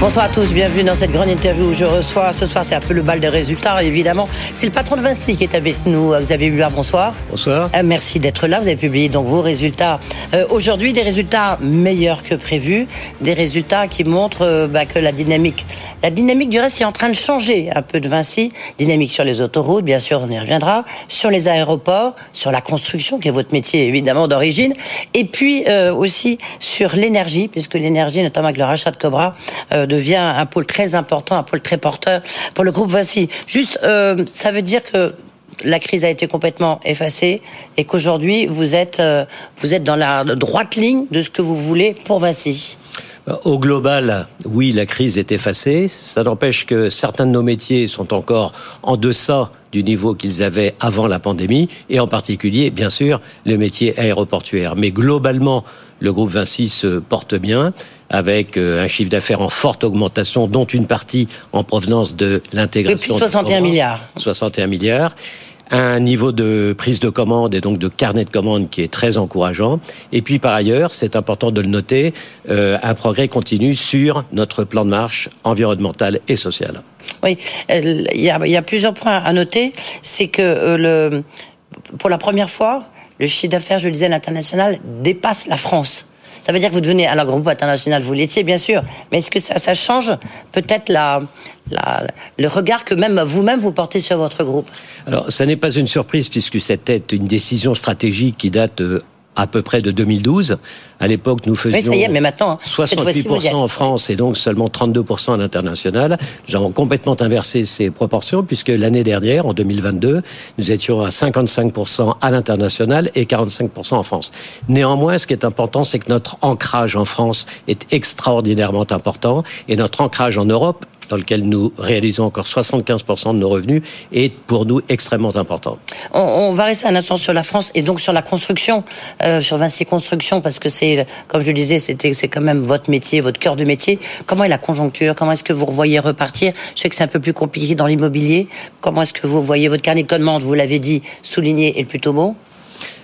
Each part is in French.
Bonsoir à tous, bienvenue dans cette grande interview où je reçois ce soir, c'est un peu le bal des résultats évidemment. C'est le patron de Vinci qui est avec nous, Xavier Huard, bonsoir. Bonsoir. Euh, merci d'être là, vous avez publié donc vos résultats. Euh, aujourd'hui, des résultats meilleurs que prévus, des résultats qui montrent euh, bah, que la dynamique, la dynamique du reste est en train de changer un peu de Vinci. Dynamique sur les autoroutes, bien sûr, on y reviendra, sur les aéroports, sur la construction qui est votre métier évidemment d'origine, et puis aussi sur l'énergie, puisque l'énergie, notamment avec le rachat de Cobra, devient un pôle très important, un pôle très porteur pour le groupe Vinci. Juste, euh, ça veut dire que la crise a été complètement effacée et qu'aujourd'hui vous êtes euh, vous êtes dans la droite ligne de ce que vous voulez pour Vinci. Au global, oui, la crise est effacée. Ça n'empêche que certains de nos métiers sont encore en deçà du niveau qu'ils avaient avant la pandémie, et en particulier, bien sûr, le métier aéroportuaire. Mais globalement, le groupe Vinci se porte bien, avec euh, un chiffre d'affaires en forte augmentation, dont une partie en provenance de l'intégration. Plus de 61 milliards. 61 milliards un niveau de prise de commande et donc de carnet de commande qui est très encourageant. Et puis par ailleurs, c'est important de le noter, euh, un progrès continu sur notre plan de marche environnemental et social. Oui, il y a, plusieurs points à noter. C'est que euh, le, pour la première fois, le chiffre d'affaires, je le disais, l'international dépasse la France. Ça veut dire que vous devenez, alors groupe international, vous l'étiez bien sûr, mais est-ce que ça, change peut-être le regard que même vous-même vous portez sur votre groupe? Alors, ça n'est pas une surprise puisque c'était une décision stratégique qui date euh, à peu près de 2012. À l'époque, nous faisions mais maintenant, 68% en France et donc seulement 32% à l'international. Nous avons complètement inversé ces proportions puisque l'année dernière, en 2022, nous étions à 55% à l'international et 45% en France. Néanmoins, ce qui est important, c'est que notre ancrage en France est extraordinairement important et notre ancrage en Europe dans lequel nous réalisons encore 75% de nos revenus, est pour nous extrêmement important. On, va rester un instant sur la France et donc sur la construction, euh, sur Vinci Construction, parce que c'est, comme je le disais, c'est quand même votre métier, votre cœur de métier. Comment est la conjoncture? Comment est-ce que vous revoyez repartir? Je sais que c'est un peu plus compliqué dans l'immobilier. Comment est-ce que vous voyez votre carnet de commande Vous l'avez dit, souligné et plutôt beau.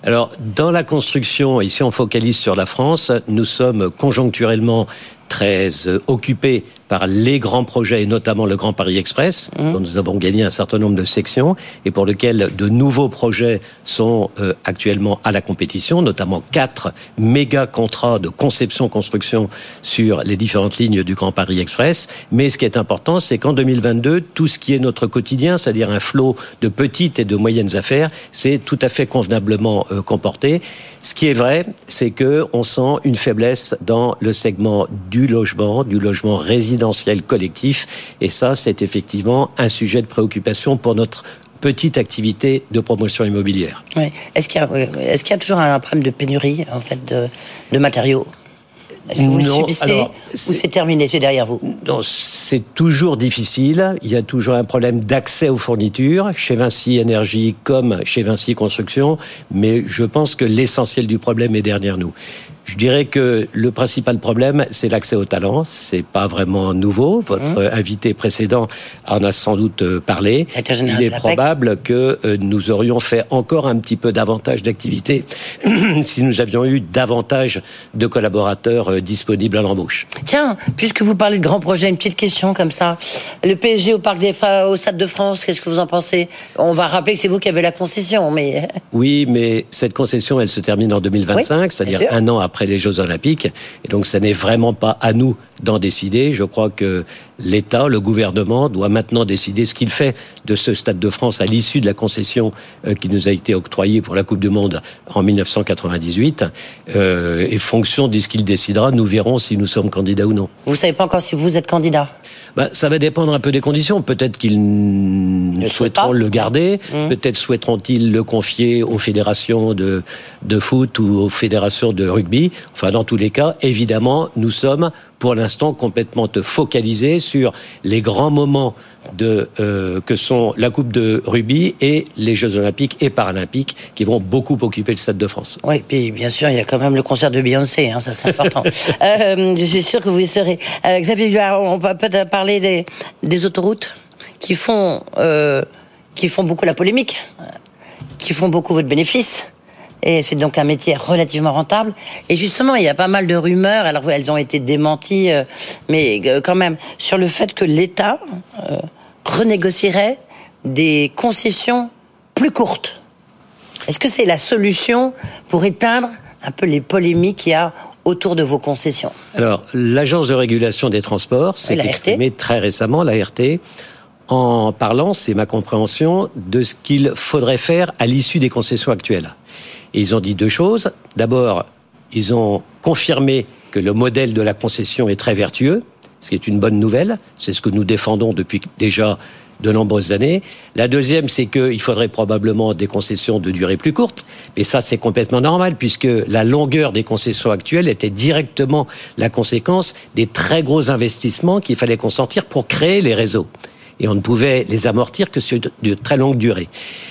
Alors, dans la construction, ici on focalise sur la France, nous sommes conjoncturellement très euh, occupés par les grands projets, et notamment le Grand Paris Express, mmh. dont nous avons gagné un certain nombre de sections, et pour lequel de nouveaux projets sont euh, actuellement à la compétition, notamment quatre méga contrats de conception-construction sur les différentes lignes du Grand Paris Express. Mais ce qui est important, c'est qu'en 2022, tout ce qui est notre quotidien, c'est-à-dire un flot de petites et de moyennes affaires, c'est tout à fait convenablement euh, comporté. Ce qui est vrai, c'est que on sent une faiblesse dans le segment du logement, du logement résidentiel collectif, et ça, c'est effectivement un sujet de préoccupation pour notre petite activité de promotion immobilière. Est-ce qu'il y, a toujours un problème de pénurie en fait de matériaux? Est-ce que vous le subissez ou c'est terminé, c'est derrière vous Non, c'est toujours difficile. Il y a toujours un problème d'accès aux fournitures, chez Vinci Énergie comme chez Vinci Construction, mais je pense que l'essentiel du problème est derrière nous. Je dirais que le principal problème, c'est l'accès au talent. C'est pas vraiment nouveau. Votre mmh. invité précédent en a sans doute euh, parlé. Il est probable que euh, nous aurions fait encore un petit peu davantage d'activités si nous avions eu davantage de collaborateurs euh, disponibles à l'embauche. Tiens, puisque vous parlez de grands projets, une petite question comme ça. Le PSG au Parc des au Stade de France, qu'est-ce que vous en pensez? On va rappeler que c'est vous qui avez la concession, mais oui, mais cette concession, elle se termine en 2025, c'est-à-dire un an après après les Jeux Olympiques. Et donc, ce n'est vraiment pas à nous d'en décider. Je crois que l'État, le gouvernement, doit maintenant décider ce qu'il fait de ce Stade de France à l'issue de la concession euh, qui nous a été octroyée pour la Coupe du Monde en 1998. Euh, et fonction de ce qu'il décidera, nous verrons si nous sommes candidats ou non. Vous savez pas encore si vous êtes candidat bah, ça va dépendre un peu des conditions. Peut-être qu'ils souhaiteront le garder, mmh. peut-être souhaiteront-ils le confier aux fédérations de, de foot ou aux fédérations de rugby. Enfin, dans tous les cas, évidemment, nous sommes pour l'instant complètement focalisés sur les grands moments de, euh, que sont la Coupe de rugby et les Jeux olympiques et paralympiques qui vont beaucoup occuper le Stade de France. Oui, puis bien sûr, il y a quand même le concert de Beyoncé, hein, ça c'est important. euh, je suis sûr que vous y serez. Euh, Xavier on va peut-être parler des, des autoroutes qui font, euh, qui font beaucoup la polémique qui font beaucoup votre bénéfice. Et c'est donc un métier relativement rentable. Et justement, il y a pas mal de rumeurs, alors elles ont été démenties, euh, mais euh, quand même, sur le fait que l'État euh, renégocierait des concessions plus courtes. Est-ce que c'est la solution pour éteindre un peu les polémiques qu'il y a autour de vos concessions? Alors, l'Agence de régulation des transports s'est exprimée très récemment, la RT, en parlant, c'est ma compréhension, de ce qu'il faudrait faire à l'issue des concessions actuelles. Et ils ont dit deux choses. D'abord, ils ont confirmé que le modèle de la concession est très vertueux, ce qui est une bonne nouvelle. C'est ce que nous défendons depuis déjà de nombreuses années. La deuxième, c'est qu'il faudrait probablement des concessions de durée plus courte. Mais ça, c'est complètement normal, puisque la longueur des concessions actuelles était directement la conséquence des très gros investissements qu'il fallait consentir pour créer les réseaux et on ne pouvait les amortir que sur de très longue durée.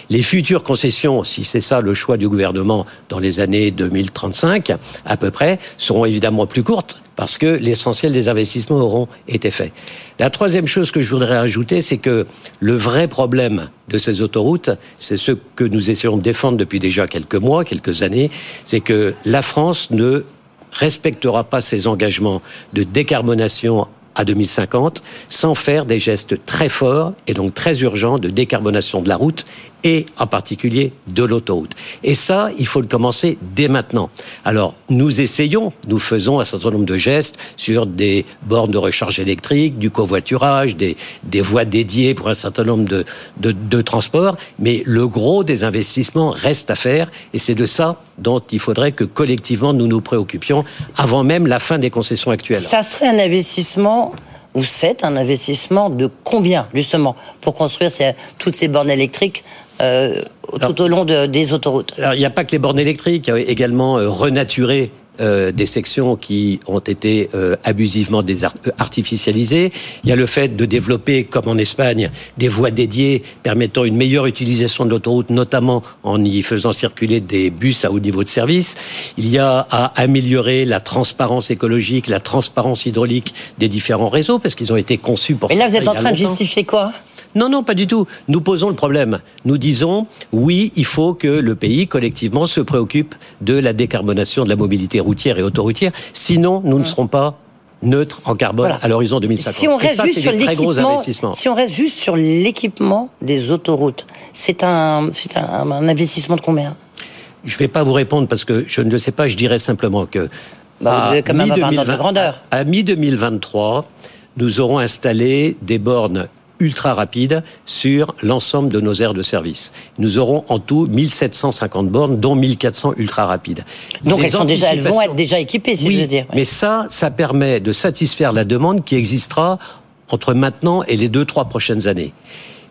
Les futures concessions, si c'est ça le choix du gouvernement dans les années 2035 à peu près, seront évidemment plus courtes parce que l'essentiel des investissements auront été faits. La troisième chose que je voudrais ajouter, c'est que le vrai problème de ces autoroutes, c'est ce que nous essayons de défendre depuis déjà quelques mois, quelques années, c'est que la France ne respectera pas ses engagements de décarbonation à 2050 sans faire des gestes très forts et donc très urgents de décarbonation de la route et en particulier de l'autoroute. Et ça, il faut le commencer dès maintenant. Alors, nous essayons, nous faisons un certain nombre de gestes sur des bornes de recharge électrique, du covoiturage, des, des voies dédiées pour un certain nombre de, de, de transports, mais le gros des investissements reste à faire, et c'est de ça dont il faudrait que collectivement nous nous préoccupions avant même la fin des concessions actuelles. Ça serait un investissement ou c'est un investissement de combien, justement, pour construire toutes ces bornes électriques euh, tout au long des autoroutes Alors, il n'y a pas que les bornes électriques, il y a également euh, renaturer euh, des sections qui ont été euh, abusivement artificialisées. Il y a le fait de développer, comme en Espagne, des voies dédiées permettant une meilleure utilisation de l'autoroute, notamment en y faisant circuler des bus à haut niveau de service. Il y a à améliorer la transparence écologique, la transparence hydraulique des différents réseaux, parce qu'ils ont été conçus pour... Et là, vous êtes en train de justifier quoi? Non, non, pas du tout. Nous posons le problème. Nous disons, oui, il faut que le pays, collectivement, se préoccupe de la décarbonation de la mobilité routière et autoroutière. Sinon, nous ne serons pas neutres en carbone à l'horizon 2050. Si on reste juste sur l'équipement, si on reste juste sur l'équipement des autoroutes, c'est un, c'est un, investissement de combien? Je ne vais pas vous répondre parce que je ne le sais pas. Je dirais simplement que bah, quand même de grandeur. À, à mi 2023, nous aurons installé des bornes ultra rapide sur l'ensemble de nos aires de service. Nous aurons en tout 1750 bornes, dont 1400 ultra rapides. Donc elles, sont déjà, elles vont être déjà équipées, si je veux dire. Mais ça, ça permet de satisfaire la demande qui existera entre maintenant et les deux, trois prochaines années.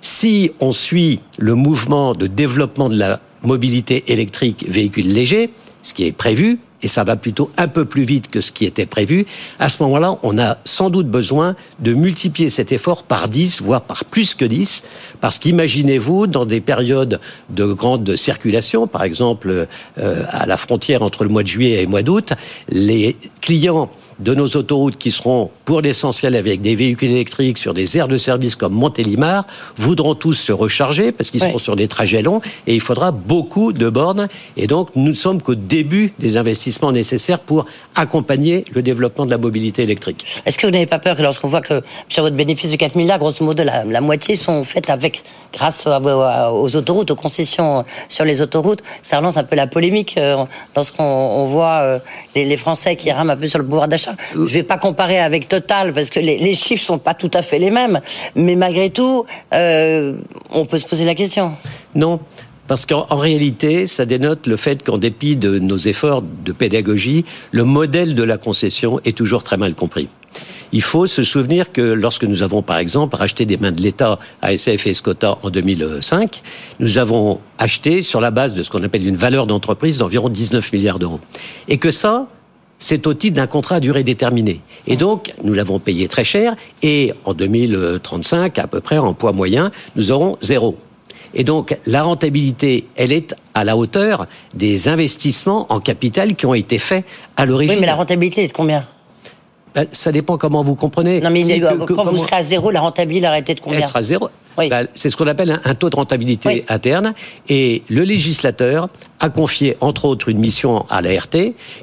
Si on suit le mouvement de développement de la mobilité électrique véhicule léger, ce qui est prévu, et ça va plutôt un peu plus vite que ce qui était prévu, à ce moment-là, on a sans doute besoin de multiplier cet effort par 10, voire par plus que 10, parce qu'imaginez-vous, dans des périodes de grande circulation, par exemple euh, à la frontière entre le mois de juillet et le mois d'août, les clients de nos autoroutes qui seront pour l'essentiel avec des véhicules électriques sur des aires de service comme Montélimar voudront tous se recharger parce qu'ils seront sur des trajets longs et il faudra beaucoup de bornes. Et donc nous ne sommes qu'au début des investissements nécessaires pour accompagner le développement de la mobilité électrique. Est-ce que vous n'avez pas peur que lorsqu'on voit que sur votre bénéfice de 4 milliards, grosso modo la, la moitié sont faites avec grâce aux autoroutes, aux concessions sur les autoroutes, ça relance un peu la polémique euh, lorsqu'on voit euh, les, les Français qui rament un peu sur le pouvoir d'achat je ne vais pas comparer avec Total parce que les, les chiffres sont pas tout à fait les mêmes, mais malgré tout, euh, on peut se poser la question. Non, parce qu'en réalité, ça dénote le fait qu'en dépit de nos efforts de pédagogie, le modèle de la concession est toujours très mal compris. Il faut se souvenir que lorsque nous avons, par exemple, racheté des mains de l'État à SF et Escota en 2005, nous avons acheté sur la base de ce qu'on appelle une valeur d'entreprise d'environ 19 milliards d'euros. Et que ça, c'est au titre d'un contrat à durée déterminée. Et donc, nous l'avons payé très cher, et en 2035, à peu près en poids moyen, nous aurons zéro. Et donc, la rentabilité, elle est à la hauteur des investissements en capital qui ont été faits à l'origine. Oui, mais la rentabilité est de combien? Ben, Ça dépend comment vous comprenez. Non, mais quand vous serez à zéro, la rentabilité, elle de combien? Elle sera zéro. Bah, c'est ce qu'on appelle un, taux de rentabilité interne. Et le législateur a confié, entre autres, une mission à l'ART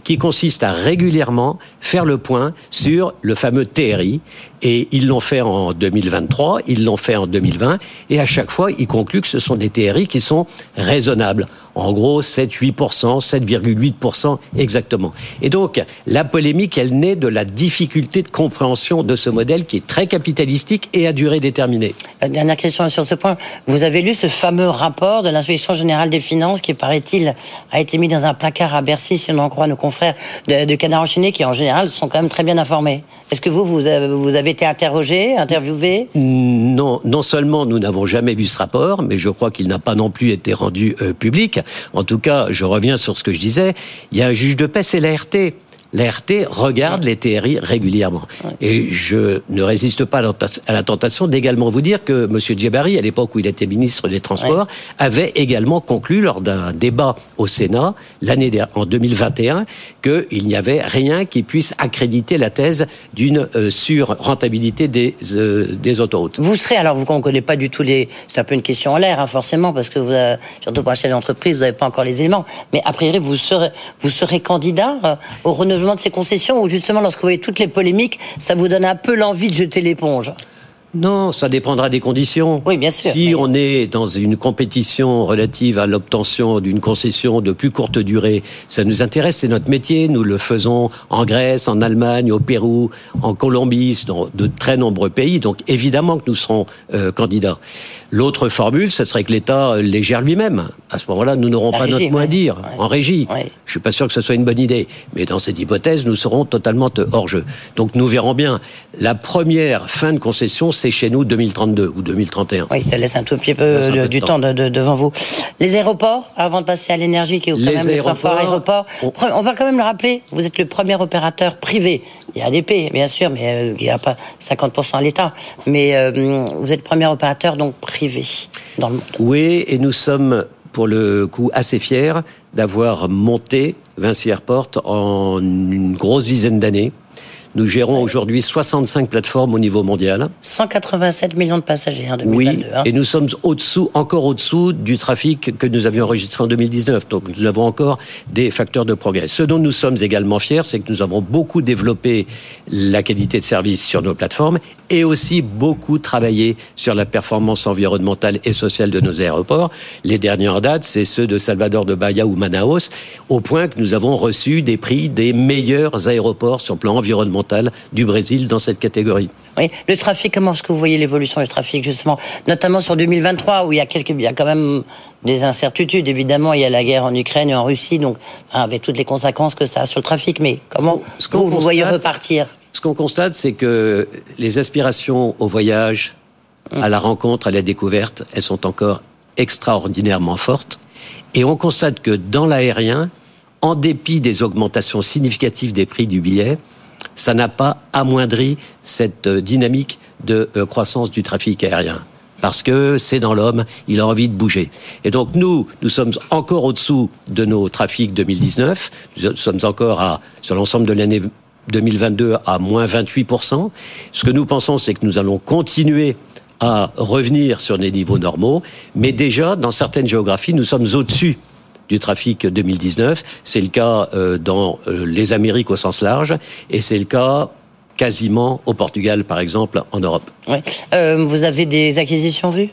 qui consiste à régulièrement faire le point sur le fameux TRI. Et ils l'ont fait en 2023, ils l'ont fait en 2020, et à chaque fois, ils concluent que ce sont des TRI qui sont raisonnables. En gros, 7-8%, 7,8% exactement. Et donc, la polémique, elle naît de la difficulté de compréhension de ce modèle qui est très capitalistique et à durée déterminée. Euh, dernière question sur ce point. Vous avez lu ce fameux rapport de l'inspection générale des finances qui, paraît-il, a été mis dans un placard à Bercy, si on en croit nos confrères de, de Canard enchaîné, qui en général sont quand même très bien informés. Est-ce que vous, vous avez, été interrogé, interviewé Non, non seulement nous n'avons jamais vu ce rapport, mais je crois qu'il n'a pas non plus été rendu euh, public. En tout cas, je reviens sur ce que je disais. Il y a un juge de paix, c'est l'ART l'ART regarde les TRI régulièrement. Et je ne résiste pas à la tentation d'également vous dire que M. Djebari, à l'époque où il était ministre des Transports, avait également conclu lors d'un débat au Sénat, l'année en 2021, qu'il n'y avait rien qui puisse accréditer la thèse d'une euh, sur-rentabilité des, euh, des autoroutes. Vous serez, alors vous ne connaissez pas du tout les... C'est un peu une question en l'air, hein, forcément, parce que vous, avez, surtout pour acheter d'entreprise, vous n'avez pas encore les éléments. Mais a priori, vous serez, vous serez candidat euh, au renouvellement de ces concessions ou justement lorsque vous voyez toutes les polémiques, ça vous donne un peu l'envie de jeter l'éponge non, ça dépendra des conditions. Oui, bien sûr. Si on est dans une compétition relative à l'obtention d'une concession de plus courte durée, ça nous intéresse, c'est notre métier. Nous le faisons en Grèce, en Allemagne, au Pérou, en Colombie, dans de très nombreux pays. Donc évidemment que nous serons euh, candidats. L'autre formule, ce serait que l'État euh, les gère lui-même. À ce moment-là, nous n'aurons pas notre mot à dire en régie. Je Je suis pas sûr que ce soit une bonne idée. Mais dans cette hypothèse, nous serons totalement hors jeu. Donc nous verrons bien. La première fin de concession, c'est chez nous 2032 ou 2031. Oui, ça laisse un tout petit peu, du temps, devant vous. Les aéroports, avant de passer à l'énergie, qui est quand même aéroports, aéroport, on... on... va quand même le rappeler, vous êtes le premier opérateur privé. Il y a ADP, bien sûr, mais euh, il n'y a pas 50% à l'État. Mais euh, vous êtes le premier opérateur donc privé dans le monde. Oui, et nous sommes pour le coup assez fiers d'avoir monté Vinci Airport en une grosse dizaine d'années. Nous gérons aujourd'hui 65 plateformes au niveau mondial. 187 millions de passagers en 2022. Oui, hein. et nous sommes au-dessous, encore au-dessous du trafic que nous avions enregistré en 2019. Donc nous avons encore des facteurs de progrès. Ce dont nous sommes également fiers, c'est que nous avons beaucoup développé la qualité de service sur nos plateformes et aussi beaucoup travaillé sur la performance environnementale et sociale de nos aéroports. Les derniers en date, c'est ceux de Salvador de Bahia ou Manaus, au point que nous avons reçu des prix des meilleurs aéroports sur le plan environnemental du Brésil dans cette catégorie. Oui, le trafic, comment est-ce que vous voyez l'évolution du trafic justement, notamment sur 2023 où il y a quelques, il y a quand même des incertitudes. Évidemment, il y a la guerre en Ukraine et en Russie, donc avec toutes les conséquences que ça a sur le trafic. Mais comment ce vous, vous voyez repartir? Ce qu'on constate, c'est que les aspirations au voyage, hum. à la rencontre, à la découverte, elles sont encore extraordinairement fortes. Et on constate que dans l'aérien, en dépit des augmentations significatives des prix du billet, ça n'a pas amoindri cette euh, dynamique de euh, croissance du trafic aérien. Parce que c'est dans l'homme, il a envie de bouger. Et donc nous, nous sommes encore au-dessous de nos trafics 2019. Nous sommes encore à, sur l'ensemble de l'année 2022 à moins 28%. Ce que nous pensons, c'est que nous allons continuer à revenir sur des niveaux normaux, mais déjà, dans certaines géographies, nous sommes au-dessus du trafic 2019. C'est le cas euh, dans euh, les Amériques au sens large et c'est le cas quasiment au Portugal, par exemple, en Europe. Euh, vous avez des acquisitions vues?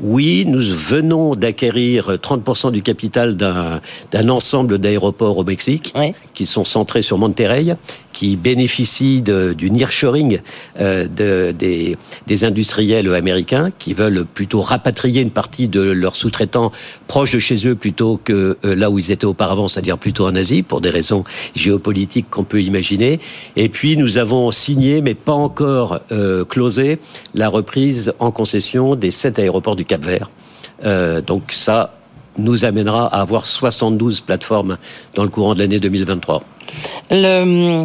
Oui, nous venons d'acquérir 30% du capital d'un ensemble d'aéroports au Mexique qui sont centrés sur Monterrey, qui bénéficient du nearshoring euh, de, des, des, industriels américains qui veulent plutôt rapatrier une partie de leurs sous-traitants proches de chez eux plutôt que euh, là où ils étaient auparavant, c'est-à-dire plutôt en Asie, pour des raisons géopolitiques qu'on peut imaginer. Et puis nous avons signé, mais pas encore euh, closé, la reprise en concession des sept aéroports du Cap-Vert. Euh, donc ça nous amènera à avoir 72 plateformes dans le courant de l'année 2023. Le,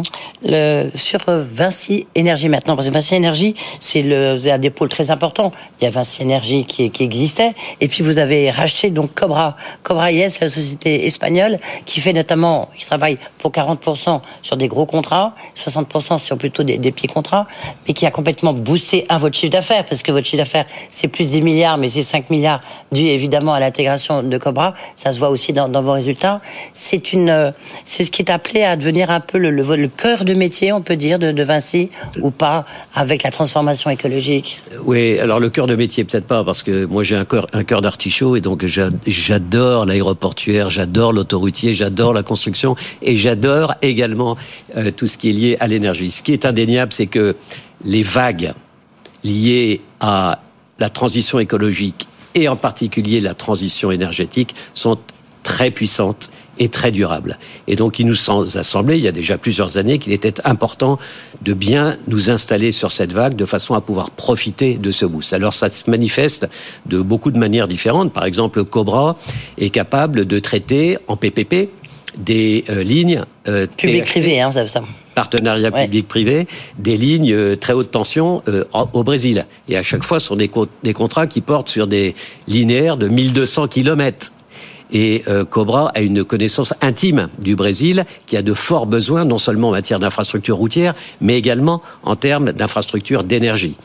sur Vinci Énergie maintenant, parce que Vinci Énergie, c'est un des pôles très importants. Il y a Vinci Énergie qui, existait, et puis vous avez racheté donc Cobra, Cobra IS, la société espagnole, qui fait notamment, qui travaille pour 40% sur des gros contrats, 60% sur plutôt des, petits contrats, mais qui a complètement boosté un votre chiffre d'affaires, parce que votre chiffre d'affaires, c'est plus des milliards, mais c'est 5 milliards dû évidemment à l'intégration de Cobra. Ça se voit aussi dans, dans vos résultats. C'est une, c'est ce qui est appelé à devenir un peu le, cœur de métier, on peut dire, de, Vinci, ou pas, avec la transformation écologique? Oui, alors le cœur de métier, peut-être pas, parce que moi j'ai un cœur, un d'artichaut, et donc j'adore l'aéroportuaire, j'adore l'autoroutier, j'adore la construction, et j'adore également euh, tout ce qui est lié à l'énergie. Ce qui est indéniable, c'est que les vagues liées à la transition écologique et en particulier la transition énergétique sont très puissantes et très durables. Et donc, il nous a semblé, il y a déjà plusieurs années, qu'il était important de bien nous installer sur cette vague de façon à pouvoir profiter de ce boost. Alors, ça se manifeste de beaucoup de manières différentes. Par exemple, Cobra est capable de traiter en PPP des euh, lignes euh, public-privé, hein, ça, ça partenariat ouais. public-privé, des lignes euh, très haute tension euh, au Brésil. Et à chaque fois, ce sont des, co des contrats qui portent sur des linéaires de 1200 kilomètres. Et euh, Cobra a une connaissance intime du Brésil, qui a de forts besoins, non seulement en matière d'infrastructures routières, mais également en termes d'infrastructures d'énergie.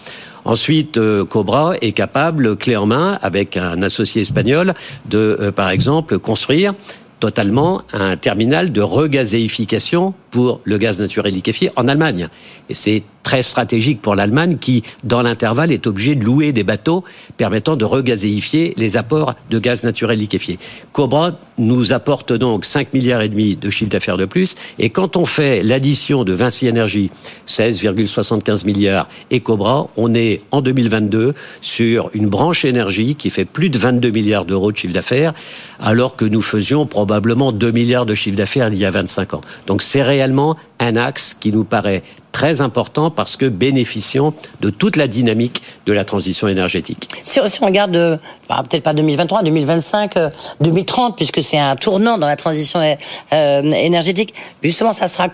Ensuite, euh, Cobra est capable, clé en main, avec un associé espagnol, de, euh, par exemple, construire totalement un terminal de regazéification pour le gaz naturel liquéfié en Allemagne. Et c'est très stratégique pour l'Allemagne qui, dans l'intervalle, est obligée de louer des bateaux permettant de regazéifier les apports de gaz naturel liquéfié. Cobra nous apporte donc 5 milliards et demi de chiffre d'affaires de plus. Et quand on fait l'addition de Vinci Énergie, 16,75 milliards, et Cobra, on est en 2022 sur une branche énergie qui fait plus de 22 milliards d'euros de chiffre d'affaires, alors que nous faisions probablement 2 milliards de chiffre d'affaires il y a 25 ans. Donc c'est réellement un axe qui nous paraît très important parce que bénéficiant de toute la dynamique de la transition énergétique. Si, on regarde, euh, peut-être pas 2023, 2025, euh, 2030, puisque c'est un tournant dans la transition euh, énergétique, justement, ça sera,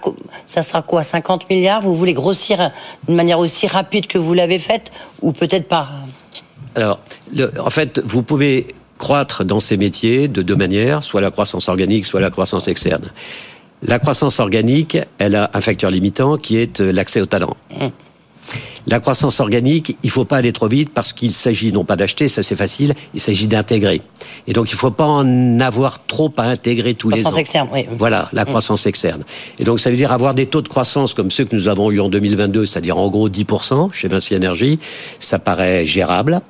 ça sera quoi 50 milliards? Vous voulez grossir d'une manière aussi rapide que vous l'avez faite ou peut-être pas? Alors, le, en fait, vous pouvez croître dans ces métiers de deux manières, soit la croissance organique, soit la croissance externe. La croissance organique, elle a un facteur limitant qui est l'accès au talent. La croissance organique, il ne faut pas aller trop vite parce qu'il s'agit non pas d'acheter, ça c'est facile, il s'agit d'intégrer. Et donc il ne faut pas en avoir trop à intégrer tous croissance les ans. Externe, oui. Voilà, la croissance mmh. externe. Et donc ça veut dire avoir des taux de croissance comme ceux que nous avons eu en 2022, c'est-à-dire en gros 10% chez Vinci Énergie, ça paraît gérable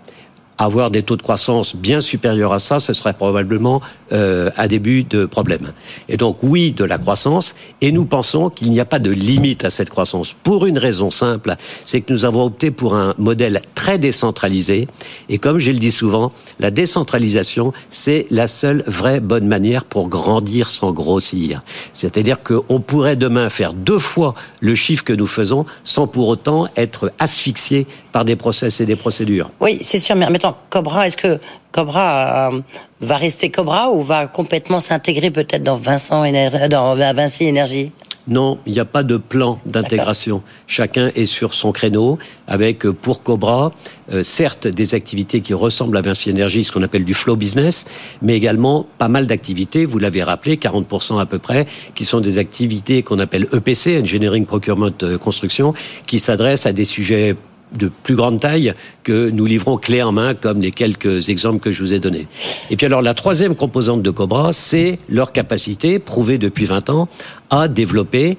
avoir des taux de croissance bien supérieurs à ça, ce serait probablement euh, un début de problème. Et donc oui, de la croissance, et nous pensons qu'il n'y a pas de limite à cette croissance, pour une raison simple, c'est que nous avons opté pour un modèle très décentralisé, et comme je le dis souvent, la décentralisation, c'est la seule vraie bonne manière pour grandir sans grossir. C'est-à-dire qu'on pourrait demain faire deux fois le chiffre que nous faisons sans pour autant être asphyxié par des process et des procédures. Oui, c'est sûr, mais mettons, Cobra, est-ce que Cobra euh, va rester Cobra ou va complètement s'intégrer peut-être dans, Vincent, dans Vinci Énergie? Non, il n'y a pas de plan d'intégration. Chacun est sur son créneau, avec euh, pour Cobra, euh, certes des activités qui ressemblent à Vinci Énergie, ce qu'on appelle du flow business, mais également pas mal d'activités, vous l'avez rappelé, 40% à peu près, qui sont des activités qu'on appelle EPC, Engineering Procurement Construction, qui s'adressent à des sujets de plus grande taille que nous livrons clé en main, comme les quelques exemples que je vous ai donnés. Et puis alors la troisième composante de Cobra, c'est leur capacité, prouvée depuis 20 ans, à développer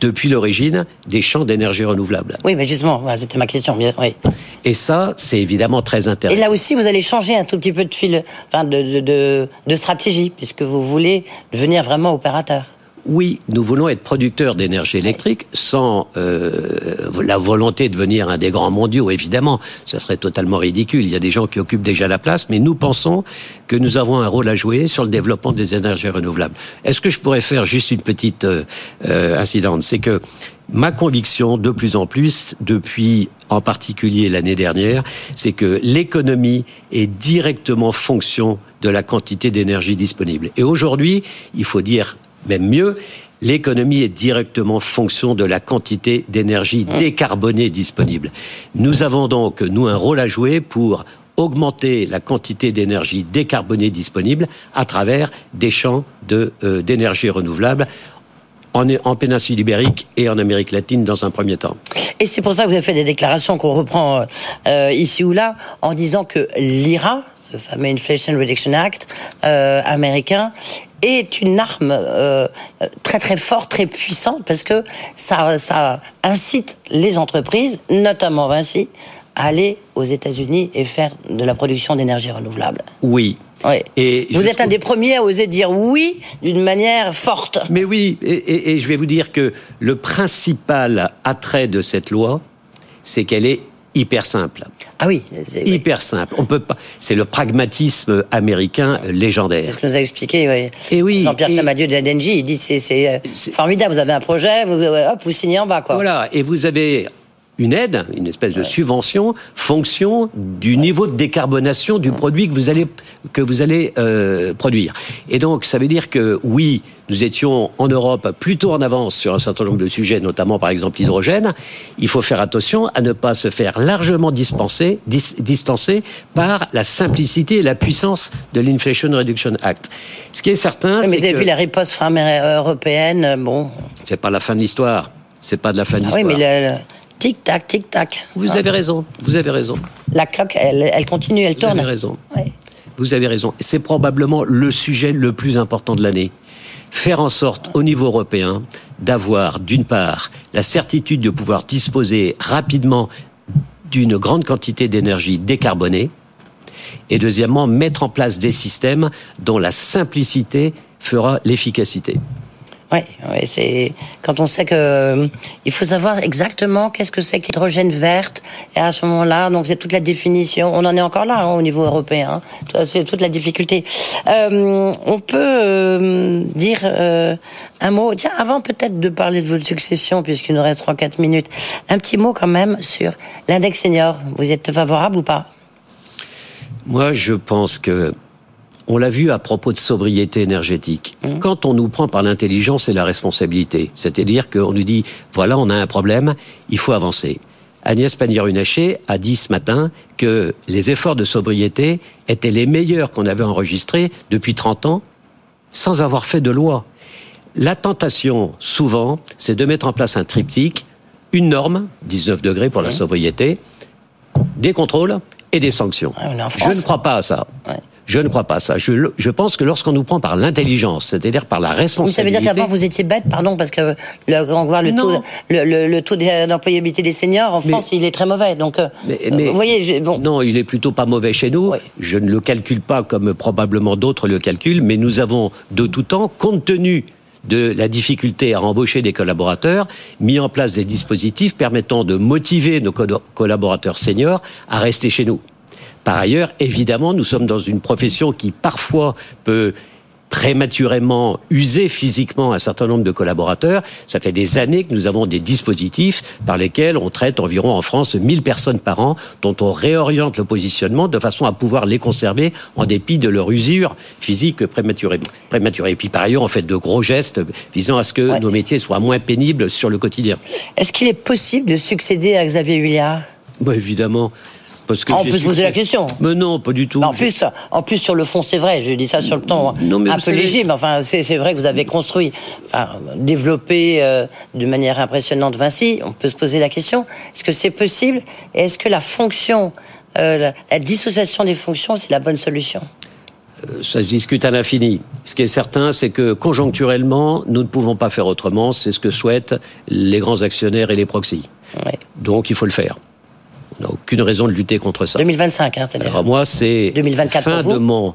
depuis l'origine des champs d'énergie renouvelable. Oui, mais justement, c'était ma question. Oui. Et ça, c'est évidemment très intéressant. Et là aussi, vous allez changer un tout petit peu de fil, enfin, de, de, de stratégie, puisque vous voulez devenir vraiment opérateur oui, nous voulons être producteurs d'énergie électrique sans euh, la volonté de devenir un des grands mondiaux, évidemment. Ça serait totalement ridicule. Il y a des gens qui occupent déjà la place, mais nous pensons que nous avons un rôle à jouer sur le développement des énergies renouvelables. Est-ce que je pourrais faire juste une petite euh, euh incidente? C'est que ma conviction, de plus en plus, depuis en particulier l'année dernière, c'est que l'économie est directement fonction de la quantité d'énergie disponible. Et aujourd'hui, il faut dire même mieux, l'économie est directement fonction de la quantité d'énergie mmh. décarbonée disponible. Nous avons donc, nous, un rôle à jouer pour augmenter la quantité d'énergie décarbonée disponible à travers des champs euh, d'énergie renouvelable en, en, péninsule ibérique et en Amérique latine dans un premier temps. Et c'est pour ça que vous avez fait des déclarations qu'on reprend euh, ici ou là en disant que l'IRA, ce fameux Inflation Reduction Act euh, américain, est une arme euh, très très forte, très puissante, parce que ça, ça incite les entreprises, notamment Vinci, aller aux États-Unis et faire de la production d'énergie renouvelable. Oui. Oui. Et vous êtes un des premiers à oser dire oui d'une manière forte. Mais oui, et, et, je vais vous dire que le principal attrait de cette loi, c'est qu'elle est hyper simple. Ah oui, hyper simple. On peut pas. C'est le pragmatisme américain légendaire. C'est ce que nous a expliqué. Oui. Et oui. Jean-Pierre Clamadieu de il dit c'est euh, formidable. Vous avez un projet, vous, hop, vous signez en bas quoi. Voilà. Et vous avez une aide, une espèce de subvention, fonction du niveau de décarbonation du produit que vous allez que vous allez euh, produire. Et donc, ça veut dire que oui, nous étions en Europe plutôt en avance sur un certain nombre de sujets, notamment par exemple l'hydrogène. Il faut faire attention à ne pas se faire largement dispenser, distancer par la simplicité et la puissance de l'Inflation Reduction Act. Ce qui est certain, c'est que... Mais vu la riposte européenne, bon... C'est pas la fin de l'histoire. C'est pas de la fin de l'histoire. oui, mais le Tic-tac, tic-tac. Vous avez raison, vous avez raison. La cloque, elle, continue, elle tourne. Vous avez raison. Vous avez raison. C'est probablement le sujet le plus important de l'année. Faire en sorte, au niveau européen, d'avoir, d'une part, la certitude de pouvoir disposer rapidement d'une grande quantité d'énergie décarbonée, et deuxièmement, mettre en place des systèmes dont la simplicité fera l'efficacité. Oui, ouais, c'est quand on sait que euh, il faut savoir exactement qu'est-ce que c'est que l'hydrogène verte et à ce moment-là, donc c'est toute la définition. On en est encore là hein, au niveau européen. Hein. C'est toute la difficulté. Euh, on peut euh, dire euh, un mot. Tiens, avant peut-être de parler de votre succession, puisqu'il nous reste 3-4 minutes, un petit mot quand même sur l'index senior. Vous êtes favorable ou pas? Moi, je pense que on l'a vu à propos de sobriété énergétique. Mmh. Quand on nous prend par l'intelligence et la responsabilité, c'est-à-dire qu'on nous dit, voilà, on a un problème, il faut avancer. Agnès Pannier-Runacher a dit ce matin que les efforts de sobriété étaient les meilleurs qu'on avait enregistrés depuis 30 ans sans avoir fait de loi. La tentation, souvent, c'est de mettre en place un triptyque, une norme, 19 degrés pour la mmh. sobriété, des contrôles et des sanctions. Je ne crois pas à ça. Je ne crois pas ça. Je, je pense que lorsqu'on nous prend par l'intelligence, c'est-à-dire par la responsabilité. Ça veut dire qu'avant vous étiez bête, pardon, parce que le, on voit le taux, le, le, taux d'employabilité des seniors en France, il est très mauvais. Donc, euh, mais, vous voyez, bon. Non, il est plutôt pas mauvais chez nous. Je ne le calcule pas comme probablement d'autres le calculent, mais nous avons de tout temps, compte tenu de la difficulté à embaucher des collaborateurs, mis en place des dispositifs permettant de motiver nos collaborateurs seniors à rester chez nous. Par ailleurs, évidemment, nous sommes dans une profession qui parfois peut prématurément user physiquement un certain nombre de collaborateurs. Ça fait des années que nous avons des dispositifs par lesquels on traite environ en France 1000 personnes par an, dont on réoriente le positionnement de façon à pouvoir les conserver en dépit de leur usure physique prématurée. prématurée. Et puis par ailleurs, on fait de gros gestes visant à ce que nos métiers soient moins pénibles sur le quotidien. Est-ce qu'il est possible de succéder à Xavier Huillard? Bah, Évidemment. Parce que on peut se poser la question. Mais non, pas du tout. en, plus, en plus, sur le fond, c'est vrai. Je dis ça sur le ton un peu léger, mais enfin, c'est vrai que vous avez construit, enfin, développé euh, de manière impressionnante Vinci. On peut se poser la question est-ce que c'est possible Et est-ce que la fonction, euh, la, dissociation des fonctions, c'est la bonne solution? Euh, ça se discute à l'infini. Ce qui est certain, c'est que conjoncturellement, nous ne pouvons pas faire autrement. C'est ce que souhaitent les grands actionnaires et les proxys. Donc, il faut le faire. On n'a aucune raison de lutter contre ça. 2025, hein, c'est Alors moi, c'est fin de mon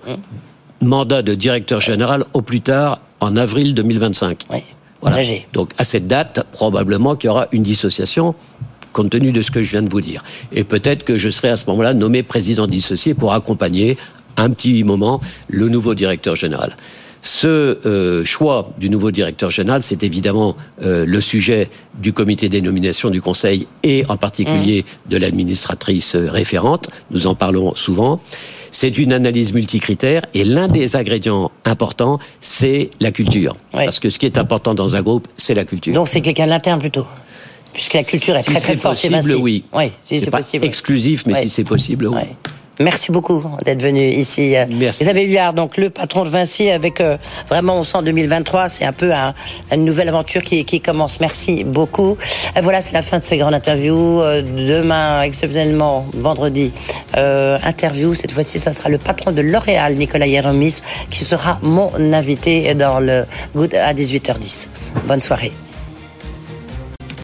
mandat de directeur général au plus tard en avril 2025. Oui. Voilà. Donc à cette date, probablement qu'il y aura une dissociation compte tenu de ce que je viens de vous dire. Et peut-être que je serai à ce moment-là nommé président dissocié pour accompagner un petit moment le nouveau directeur général. Ce euh, choix du nouveau directeur général, c'est évidemment euh, le sujet du comité des nominations du Conseil et en particulier mm. de l'administratrice référente. Nous en parlons souvent. c'est une analyse multicritère et l'un des ingrédients importants, c'est la culture. Parce que ce qui est important dans un groupe, c'est la culture. Donc c'est quelqu'un de l'interne plutôt Puisque la culture est très très forte chez possible, oui. Oui, si c'est pas exclusif, mais si c'est possible, oui. Merci beaucoup d'être venu ici. Merci. Isabelle Huard, donc le patron de Vinci, avec euh, vraiment on sent 2023, c'est un peu une nouvelle aventure qui, qui commence. Merci beaucoup. Et voilà, c'est la fin de ce grand interview. Euh, demain, exceptionnellement, vendredi, euh, interview. Cette fois-ci, ça sera le patron de L'Oréal, Nicolas Yeromis, qui sera mon invité dans le Good à 18h10. Bonne soirée.